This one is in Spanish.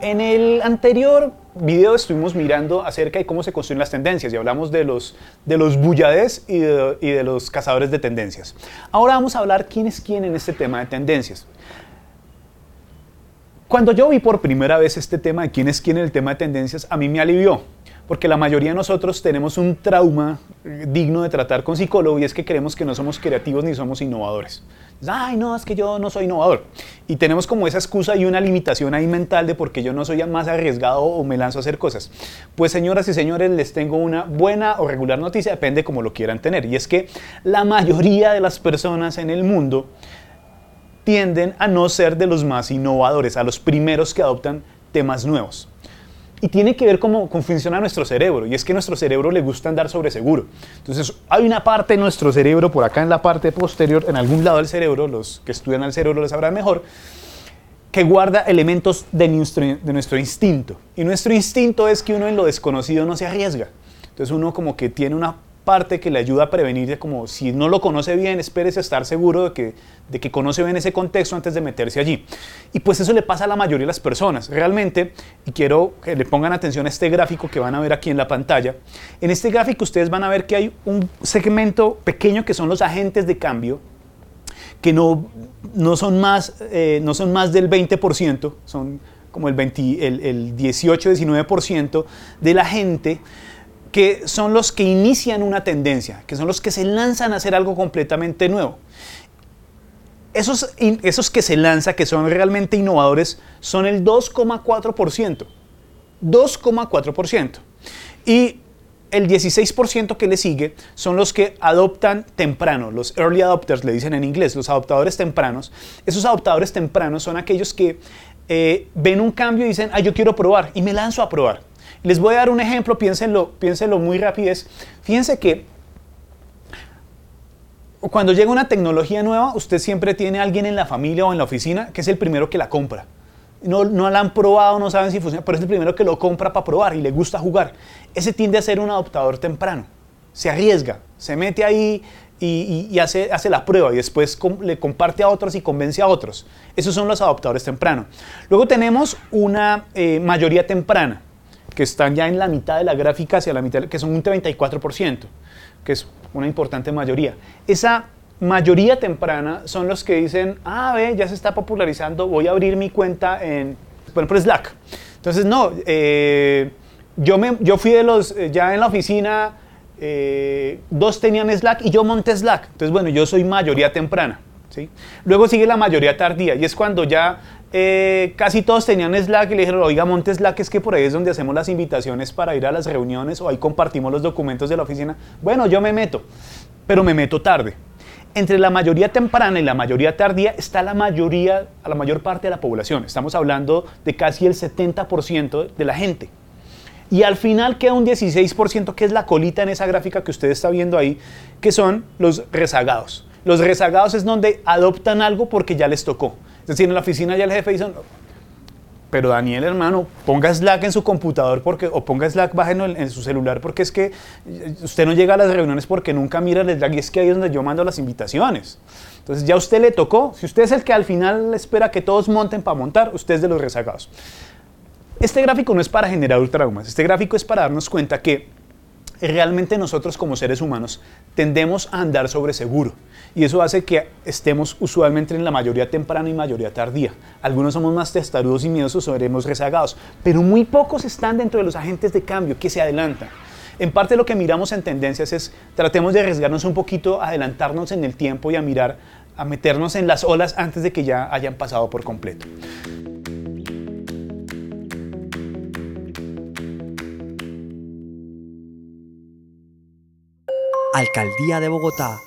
En el anterior video estuvimos mirando acerca de cómo se construyen las tendencias y hablamos de los, de los bullades y de, y de los cazadores de tendencias. Ahora vamos a hablar quién es quién en este tema de tendencias. Cuando yo vi por primera vez este tema de quién es quién en el tema de tendencias, a mí me alivió, porque la mayoría de nosotros tenemos un trauma eh, digno de tratar con psicólogo y es que creemos que no somos creativos ni somos innovadores. Ay, no, es que yo no soy innovador. Y tenemos como esa excusa y una limitación ahí mental de porque yo no soy más arriesgado o me lanzo a hacer cosas. Pues señoras y señores, les tengo una buena o regular noticia, depende como lo quieran tener. Y es que la mayoría de las personas en el mundo tienden a no ser de los más innovadores, a los primeros que adoptan temas nuevos. Y tiene que ver cómo, funciona nuestro cerebro. Y es que a nuestro cerebro le gusta andar sobre seguro. Entonces, hay una parte de nuestro cerebro, por acá en la parte posterior, en algún lado del cerebro, los que estudian al cerebro lo sabrán mejor, que guarda elementos de nuestro, de nuestro instinto. Y nuestro instinto es que uno en lo desconocido no se arriesga. Entonces, uno como que tiene una parte que le ayuda a prevenir como si no lo conoce bien, espérese a estar seguro de que, de que conoce bien ese contexto antes de meterse allí. Y pues eso le pasa a la mayoría de las personas. Realmente, y quiero que le pongan atención a este gráfico que van a ver aquí en la pantalla, en este gráfico ustedes van a ver que hay un segmento pequeño que son los agentes de cambio, que no, no, son, más, eh, no son más del 20%, son como el, 20, el, el 18-19% de la gente que son los que inician una tendencia, que son los que se lanzan a hacer algo completamente nuevo. Esos, esos que se lanzan, que son realmente innovadores, son el 2,4%. 2,4%. Y el 16% que le sigue son los que adoptan temprano, los early adopters le dicen en inglés, los adoptadores tempranos. Esos adoptadores tempranos son aquellos que eh, ven un cambio y dicen, ah, yo quiero probar y me lanzo a probar. Les voy a dar un ejemplo, piénsenlo, piénsenlo muy rápido. Fíjense que cuando llega una tecnología nueva, usted siempre tiene a alguien en la familia o en la oficina que es el primero que la compra. No, no la han probado, no saben si funciona, pero es el primero que lo compra para probar y le gusta jugar. Ese tiende a ser un adoptador temprano. Se arriesga, se mete ahí y, hace, hace, la prueba y después le comparte a otros y convence a otros. Esos son los adoptadores tempranos. Luego tenemos una eh, mayoría temprana que están ya en la mitad de la gráfica hacia la mitad, que son un 34%, que es una importante mayoría. Esa mayoría temprana son los que dicen, ah, ve, ya se está popularizando, voy a abrir mi cuenta en, por ejemplo, Slack. Entonces, no, eh, yo, me, yo fui de los, eh, ya en la oficina, eh, dos tenían Slack y yo monté Slack. Entonces, bueno, yo soy mayoría temprana. ¿sí? Luego sigue la mayoría tardía y es cuando ya eh, casi todos tenían Slack y le dijeron, oiga, monte Slack, es que por ahí es donde hacemos las invitaciones para ir a las reuniones o ahí compartimos los documentos de la oficina. Bueno, yo me meto, pero me meto tarde. Entre la mayoría temprana y la mayoría tardía está la mayoría, la mayor parte de la población. Estamos hablando de casi el 70% de la gente. Y al final queda un 16% que es la colita en esa gráfica que usted está viendo ahí, que son los rezagados. Los rezagados es donde adoptan algo porque ya les tocó. Decir, en la oficina ya el jefe dice, pero Daniel, hermano, ponga Slack en su computador porque, o ponga Slack, bájenlo en, su celular porque es que usted no llega a las reuniones porque nunca mira el Slack y es que ahí es donde yo mando las invitaciones. Entonces ya a usted le tocó. Si usted es el que al final espera que todos monten para montar, usted es de los rezagados. Este gráfico no es para generar traumas, este gráfico es para darnos cuenta que realmente nosotros como seres humanos tendemos a andar sobre seguro y eso hace que estemos usualmente en la mayoría temprana y mayoría tardía. Algunos somos más testarudos y miedosos, seremos rezagados, pero muy pocos están dentro de los agentes de cambio que se adelantan. En parte lo que miramos en tendencias es tratemos de arriesgarnos un poquito, adelantarnos en el tiempo y a mirar, a meternos en las olas antes de que ya hayan pasado por completo. Alcaldía de Bogotá